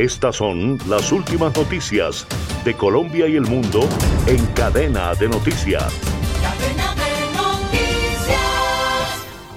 Estas son las últimas noticias de Colombia y el mundo en cadena de noticias.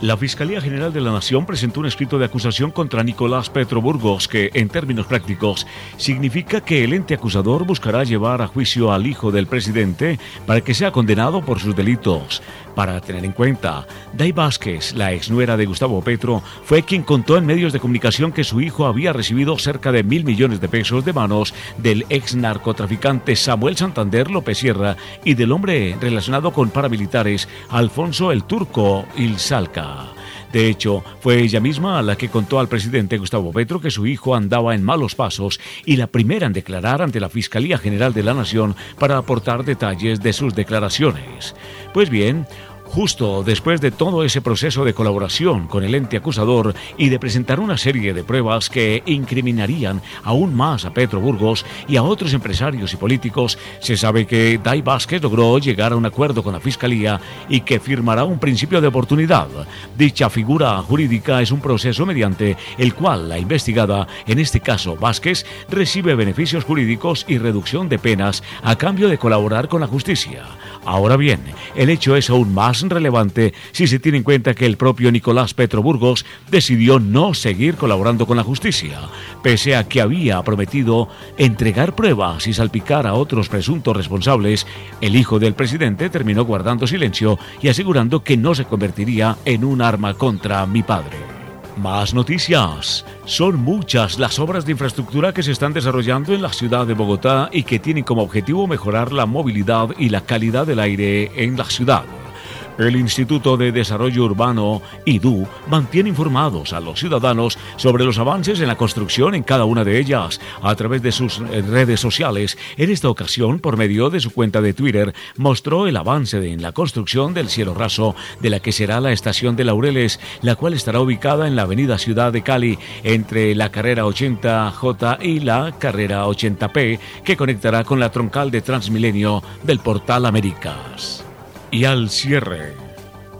La Fiscalía General de la Nación presentó un escrito de acusación contra Nicolás Petro Burgos que, en términos prácticos, significa que el ente acusador buscará llevar a juicio al hijo del presidente para que sea condenado por sus delitos. Para tener en cuenta, Day Vázquez, la exnuera de Gustavo Petro, fue quien contó en medios de comunicación que su hijo había recibido cerca de mil millones de pesos de manos del ex narcotraficante Samuel Santander López Sierra y del hombre relacionado con paramilitares Alfonso el Turco Ilsalca. De hecho, fue ella misma la que contó al presidente Gustavo Petro que su hijo andaba en malos pasos y la primera en declarar ante la Fiscalía General de la Nación para aportar detalles de sus declaraciones. Pues bien, Justo después de todo ese proceso de colaboración con el ente acusador y de presentar una serie de pruebas que incriminarían aún más a Petro Burgos y a otros empresarios y políticos, se sabe que Dai Vázquez logró llegar a un acuerdo con la Fiscalía y que firmará un principio de oportunidad. Dicha figura jurídica es un proceso mediante el cual la investigada, en este caso Vázquez, recibe beneficios jurídicos y reducción de penas a cambio de colaborar con la justicia. Ahora bien, el hecho es aún más relevante si se tiene en cuenta que el propio Nicolás Petro Burgos decidió no seguir colaborando con la justicia, pese a que había prometido entregar pruebas y salpicar a otros presuntos responsables. El hijo del presidente terminó guardando silencio y asegurando que no se convertiría en un arma contra mi padre. Más noticias. Son muchas las obras de infraestructura que se están desarrollando en la ciudad de Bogotá y que tienen como objetivo mejorar la movilidad y la calidad del aire en la ciudad. El Instituto de Desarrollo Urbano, IDU, mantiene informados a los ciudadanos sobre los avances en la construcción en cada una de ellas a través de sus redes sociales. En esta ocasión, por medio de su cuenta de Twitter, mostró el avance en la construcción del cielo raso de la que será la estación de Laureles, la cual estará ubicada en la avenida Ciudad de Cali, entre la carrera 80J y la carrera 80P, que conectará con la troncal de Transmilenio del Portal Américas. Y al cierre,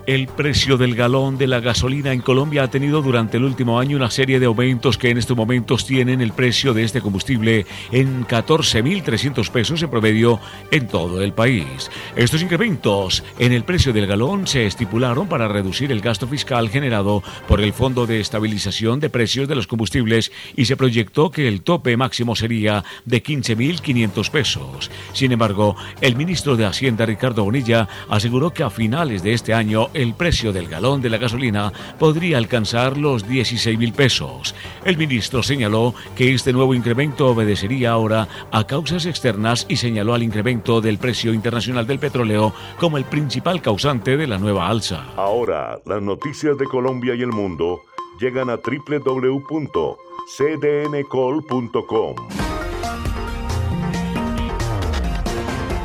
el precio del galón de la gasolina en Colombia ha tenido durante el último año una serie de aumentos que en estos momentos tienen el precio de este combustible en 14.300 pesos en promedio en todo el país. Estos incrementos en el precio del galón se estipularon para reducir el gasto fiscal generado por el Fondo de Estabilización de Precios de los Combustibles y se proyectó que el tope máximo sería de 15.500 pesos. Sin embargo, el ministro de Hacienda Ricardo Bonilla aseguró que a finales de este año el precio del galón de la gasolina podría alcanzar los 16 mil pesos. El ministro señaló que este nuevo incremento obedecería ahora a causas externas y señaló al incremento del precio internacional del petróleo como el principal causante de la nueva alza. Ahora, las noticias de Colombia y el mundo llegan a www.cdncol.com.